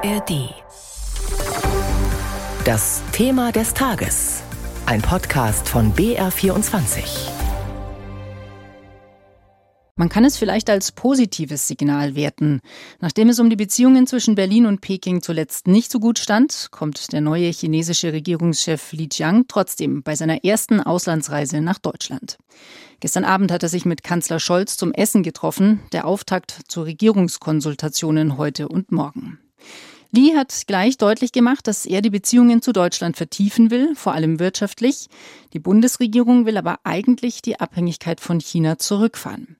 ARD. Das Thema des Tages. Ein Podcast von BR24. Man kann es vielleicht als positives Signal werten. Nachdem es um die Beziehungen zwischen Berlin und Peking zuletzt nicht so gut stand, kommt der neue chinesische Regierungschef Li Jiang trotzdem bei seiner ersten Auslandsreise nach Deutschland. Gestern Abend hat er sich mit Kanzler Scholz zum Essen getroffen, der Auftakt zu Regierungskonsultationen heute und morgen. Li hat gleich deutlich gemacht, dass er die Beziehungen zu Deutschland vertiefen will, vor allem wirtschaftlich. Die Bundesregierung will aber eigentlich die Abhängigkeit von China zurückfahren.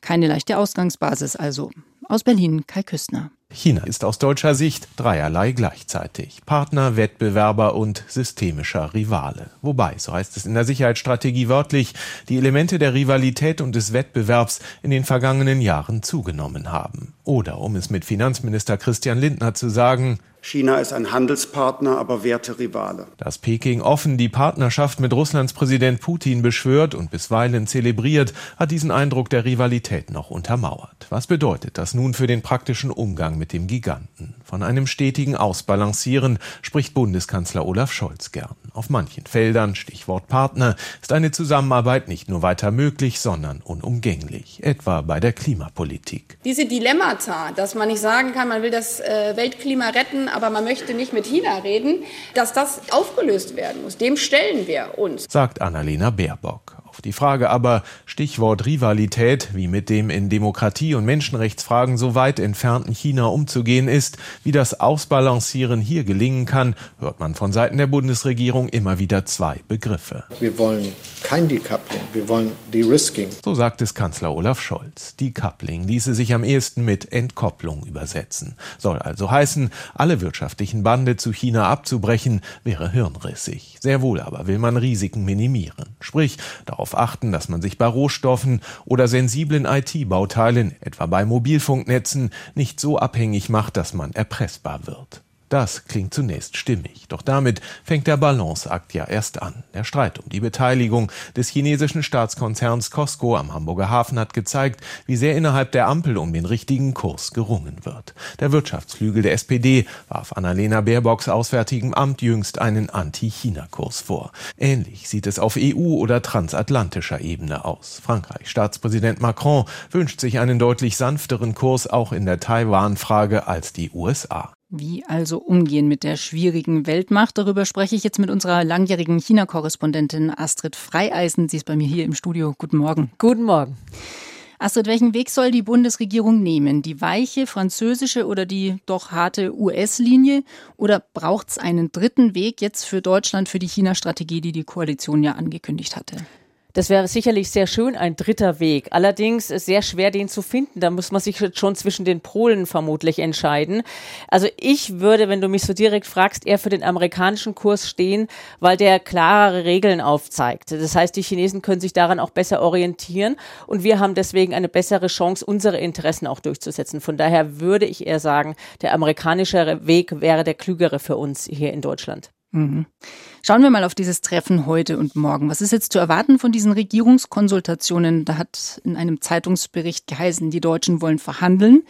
Keine leichte Ausgangsbasis also. Aus Berlin Kai Küstner. China ist aus deutscher Sicht dreierlei gleichzeitig. Partner, Wettbewerber und systemischer Rivale. Wobei, so heißt es in der Sicherheitsstrategie wörtlich, die Elemente der Rivalität und des Wettbewerbs in den vergangenen Jahren zugenommen haben. Oder, um es mit Finanzminister Christian Lindner zu sagen, China ist ein Handelspartner, aber Werterivale. Dass Peking offen die Partnerschaft mit Russlands Präsident Putin beschwört und bisweilen zelebriert, hat diesen Eindruck der Rivalität noch untermauert. Was bedeutet das nun für den praktischen Umgang mit dem Giganten? Von einem stetigen Ausbalancieren spricht Bundeskanzler Olaf Scholz gern. Auf manchen Feldern, Stichwort Partner, ist eine Zusammenarbeit nicht nur weiter möglich, sondern unumgänglich, etwa bei der Klimapolitik. Diese Dilemmata, dass man nicht sagen kann, man will das äh, Weltklima retten, aber man möchte nicht mit China reden, dass das aufgelöst werden muss. Dem stellen wir uns. Sagt Annalena Baerbock. Auf die Frage aber, Stichwort Rivalität, wie mit dem in Demokratie- und Menschenrechtsfragen so weit entfernten China umzugehen ist, wie das Ausbalancieren hier gelingen kann, hört man von Seiten der Bundesregierung immer wieder zwei Begriffe. Wir wollen kein Decoupling, wir wollen De-Risking. So sagt es Kanzler Olaf Scholz. Decoupling ließe sich am ehesten mit Entkopplung übersetzen. Soll also heißen, alle wirtschaftlichen Bande zu China abzubrechen, wäre hirnrissig. Sehr wohl aber will man Risiken minimieren. Sprich, darauf achten, dass man sich bei Rohstoffen oder sensiblen IT-Bauteilen, etwa bei Mobilfunknetzen, nicht so abhängig macht, dass man erpressbar wird. Das klingt zunächst stimmig, doch damit fängt der Balanceakt ja erst an. Der Streit um die Beteiligung des chinesischen Staatskonzerns Costco am Hamburger Hafen hat gezeigt, wie sehr innerhalb der Ampel um den richtigen Kurs gerungen wird. Der Wirtschaftsflügel der SPD warf Annalena Baerbocks Auswärtigem Amt jüngst einen Anti-China-Kurs vor. Ähnlich sieht es auf EU- oder transatlantischer Ebene aus. Frankreichs Staatspräsident Macron wünscht sich einen deutlich sanfteren Kurs auch in der Taiwan-Frage als die USA. Wie also umgehen mit der schwierigen Weltmacht? Darüber spreche ich jetzt mit unserer langjährigen China-Korrespondentin Astrid Freieisen. Sie ist bei mir hier im Studio. Guten Morgen. Guten Morgen. Astrid, welchen Weg soll die Bundesregierung nehmen? Die weiche französische oder die doch harte US-Linie? Oder braucht es einen dritten Weg jetzt für Deutschland für die China-Strategie, die die Koalition ja angekündigt hatte? Das wäre sicherlich sehr schön, ein dritter Weg. Allerdings ist sehr schwer, den zu finden. Da muss man sich schon zwischen den Polen vermutlich entscheiden. Also ich würde, wenn du mich so direkt fragst, eher für den amerikanischen Kurs stehen, weil der klarere Regeln aufzeigt. Das heißt, die Chinesen können sich daran auch besser orientieren und wir haben deswegen eine bessere Chance, unsere Interessen auch durchzusetzen. Von daher würde ich eher sagen, der amerikanische Weg wäre der klügere für uns hier in Deutschland. Mhm. Schauen wir mal auf dieses Treffen heute und morgen. Was ist jetzt zu erwarten von diesen Regierungskonsultationen? Da hat in einem Zeitungsbericht geheißen, die Deutschen wollen verhandeln,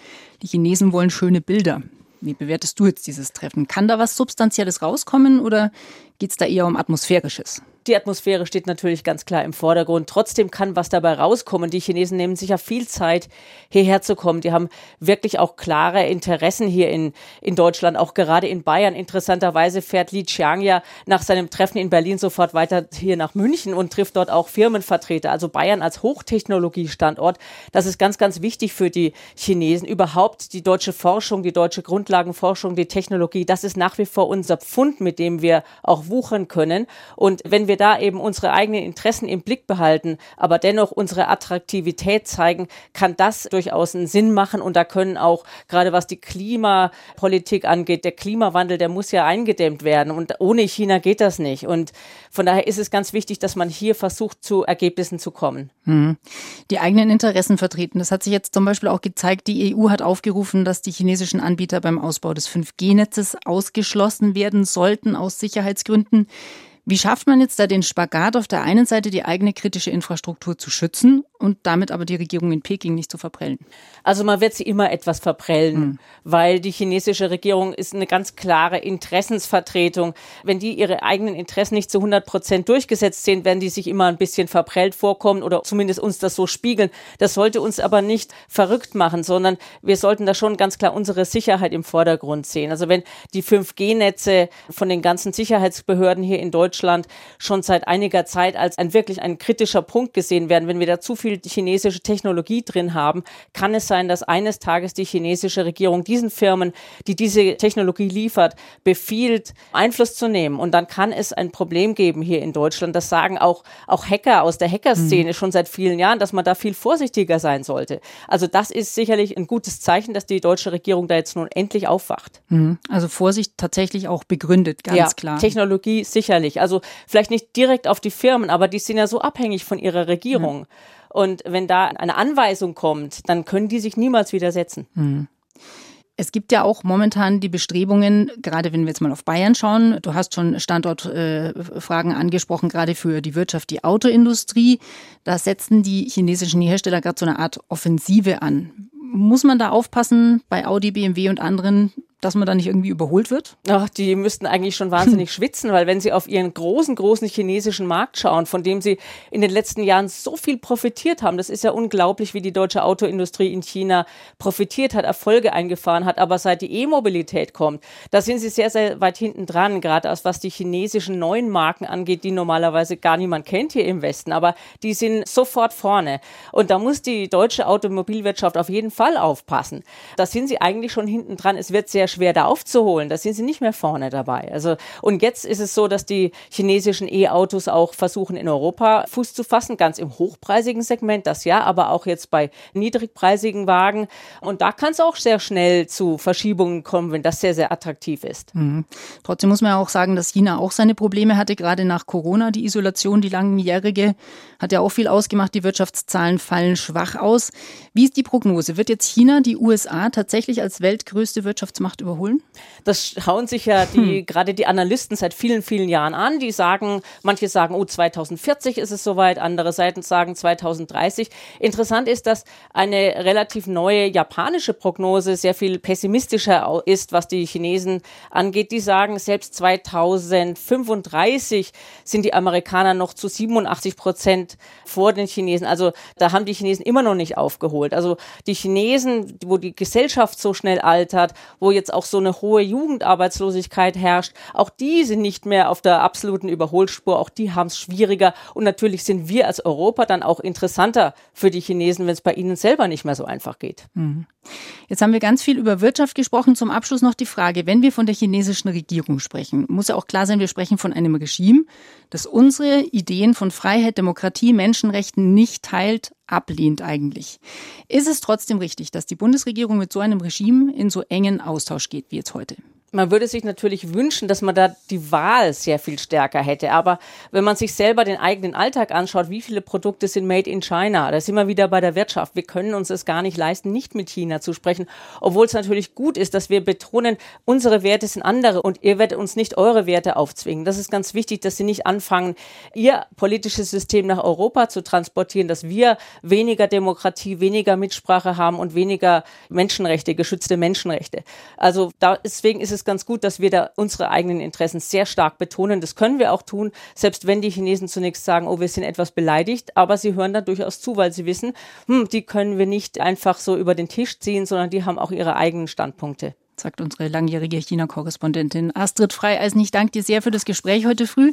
die Chinesen wollen schöne Bilder. Wie bewertest du jetzt dieses Treffen? Kann da was Substanzielles rauskommen oder geht es da eher um Atmosphärisches? Die Atmosphäre steht natürlich ganz klar im Vordergrund. Trotzdem kann was dabei rauskommen. Die Chinesen nehmen sich ja viel Zeit, hierher zu kommen. Die haben wirklich auch klare Interessen hier in, in Deutschland, auch gerade in Bayern. Interessanterweise fährt Li Qiang ja nach seinem Treffen in Berlin sofort weiter hier nach München und trifft dort auch Firmenvertreter. Also Bayern als Hochtechnologiestandort, das ist ganz, ganz wichtig für die Chinesen. Überhaupt die deutsche Forschung, die deutsche Grundlagenforschung, die Technologie, das ist nach wie vor unser Pfund, mit dem wir auch wuchern können. Und wenn wir da eben unsere eigenen Interessen im Blick behalten, aber dennoch unsere Attraktivität zeigen, kann das durchaus einen Sinn machen. Und da können auch, gerade was die Klimapolitik angeht, der Klimawandel, der muss ja eingedämmt werden. Und ohne China geht das nicht. Und von daher ist es ganz wichtig, dass man hier versucht, zu Ergebnissen zu kommen. Hm. Die eigenen Interessen vertreten. Das hat sich jetzt zum Beispiel auch gezeigt. Die EU hat aufgerufen, dass die chinesischen Anbieter beim Ausbau des 5G-Netzes ausgeschlossen werden sollten aus Sicherheitsgründen. gefunden, Wie schafft man jetzt da den Spagat, auf der einen Seite die eigene kritische Infrastruktur zu schützen und damit aber die Regierung in Peking nicht zu verprellen? Also man wird sie immer etwas verprellen, mhm. weil die chinesische Regierung ist eine ganz klare Interessensvertretung. Wenn die ihre eigenen Interessen nicht zu 100 Prozent durchgesetzt sehen, werden die sich immer ein bisschen verprellt vorkommen oder zumindest uns das so spiegeln. Das sollte uns aber nicht verrückt machen, sondern wir sollten da schon ganz klar unsere Sicherheit im Vordergrund sehen. Also wenn die 5G-Netze von den ganzen Sicherheitsbehörden hier in Deutschland schon seit einiger Zeit als ein wirklich ein kritischer Punkt gesehen werden, wenn wir da zu viel chinesische Technologie drin haben, kann es sein, dass eines Tages die chinesische Regierung diesen Firmen, die diese Technologie liefert, befiehlt, Einfluss zu nehmen. Und dann kann es ein Problem geben hier in Deutschland. Das sagen auch, auch Hacker aus der Hackerszene mhm. schon seit vielen Jahren, dass man da viel vorsichtiger sein sollte. Also das ist sicherlich ein gutes Zeichen, dass die deutsche Regierung da jetzt nun endlich aufwacht. Mhm. Also Vorsicht tatsächlich auch begründet, ganz ja, klar. Technologie sicherlich. Also vielleicht nicht direkt auf die Firmen, aber die sind ja so abhängig von ihrer Regierung. Mhm. Und wenn da eine Anweisung kommt, dann können die sich niemals widersetzen. Mhm. Es gibt ja auch momentan die Bestrebungen, gerade wenn wir jetzt mal auf Bayern schauen, du hast schon Standortfragen äh, angesprochen, gerade für die Wirtschaft, die Autoindustrie. Da setzen die chinesischen Hersteller gerade so eine Art Offensive an. Muss man da aufpassen bei Audi, BMW und anderen, dass man da nicht irgendwie überholt wird? Ach, die müssten eigentlich schon wahnsinnig schwitzen, weil wenn sie auf ihren großen, großen chinesischen Markt schauen, von dem sie in den letzten Jahren so viel profitiert haben, das ist ja unglaublich, wie die deutsche Autoindustrie in China profitiert hat, Erfolge eingefahren hat, aber seit die E-Mobilität kommt, da sind sie sehr, sehr weit hinten dran, gerade was die chinesischen neuen Marken angeht, die normalerweise gar niemand kennt hier im Westen, aber die sind sofort vorne. Und da muss die deutsche Automobilwirtschaft auf jeden Fall aufpassen. Da sind sie eigentlich schon hinten dran. Es wird sehr schwer, da aufzuholen. Da sind sie nicht mehr vorne dabei. Also, und jetzt ist es so, dass die chinesischen E-Autos auch versuchen, in Europa Fuß zu fassen, ganz im hochpreisigen Segment, das ja, aber auch jetzt bei niedrigpreisigen Wagen. Und da kann es auch sehr schnell zu Verschiebungen kommen, wenn das sehr, sehr attraktiv ist. Mhm. Trotzdem muss man ja auch sagen, dass China auch seine Probleme hatte, gerade nach Corona. Die Isolation, die langjährige, hat ja auch viel ausgemacht. Die Wirtschaftszahlen fallen schwach aus. Wie ist die Prognose? Wird jetzt China die USA tatsächlich als weltgrößte Wirtschaftsmacht überholen? Das schauen sich ja die, hm. gerade die Analysten seit vielen, vielen Jahren an. Die sagen, manche sagen, oh, 2040 ist es soweit, andere Seiten sagen 2030. Interessant ist, dass eine relativ neue japanische Prognose sehr viel pessimistischer ist, was die Chinesen angeht. Die sagen, selbst 2035 sind die Amerikaner noch zu 87 Prozent vor den Chinesen. Also da haben die Chinesen immer noch nicht aufgeholt. Also die Chinesen, wo die Gesellschaft so schnell altert, wo jetzt auch so eine hohe Jugendarbeitslosigkeit herrscht, auch die sind nicht mehr auf der absoluten Überholspur, auch die haben es schwieriger. Und natürlich sind wir als Europa dann auch interessanter für die Chinesen, wenn es bei ihnen selber nicht mehr so einfach geht. Mhm. Jetzt haben wir ganz viel über Wirtschaft gesprochen. Zum Abschluss noch die Frage, wenn wir von der chinesischen Regierung sprechen, muss ja auch klar sein, wir sprechen von einem Regime, das unsere Ideen von Freiheit, Demokratie, Menschenrechten nicht teilt, ablehnt eigentlich. Ist es trotzdem richtig, dass die Bundesregierung mit so einem Regime in so engen Austausch geht wie jetzt heute? Man würde sich natürlich wünschen, dass man da die Wahl sehr viel stärker hätte. Aber wenn man sich selber den eigenen Alltag anschaut, wie viele Produkte sind made in China, da sind wir wieder bei der Wirtschaft. Wir können uns es gar nicht leisten, nicht mit China zu sprechen. Obwohl es natürlich gut ist, dass wir betonen, unsere Werte sind andere und ihr werdet uns nicht eure Werte aufzwingen. Das ist ganz wichtig, dass sie nicht anfangen, ihr politisches System nach Europa zu transportieren, dass wir weniger Demokratie, weniger Mitsprache haben und weniger Menschenrechte, geschützte Menschenrechte. Also deswegen ist es es ganz gut, dass wir da unsere eigenen Interessen sehr stark betonen. Das können wir auch tun, selbst wenn die Chinesen zunächst sagen, oh, wir sind etwas beleidigt, aber sie hören da durchaus zu, weil sie wissen, hm, die können wir nicht einfach so über den Tisch ziehen, sondern die haben auch ihre eigenen Standpunkte sagt unsere langjährige China-Korrespondentin Astrid Freieisen. Ich danke dir sehr für das Gespräch heute früh.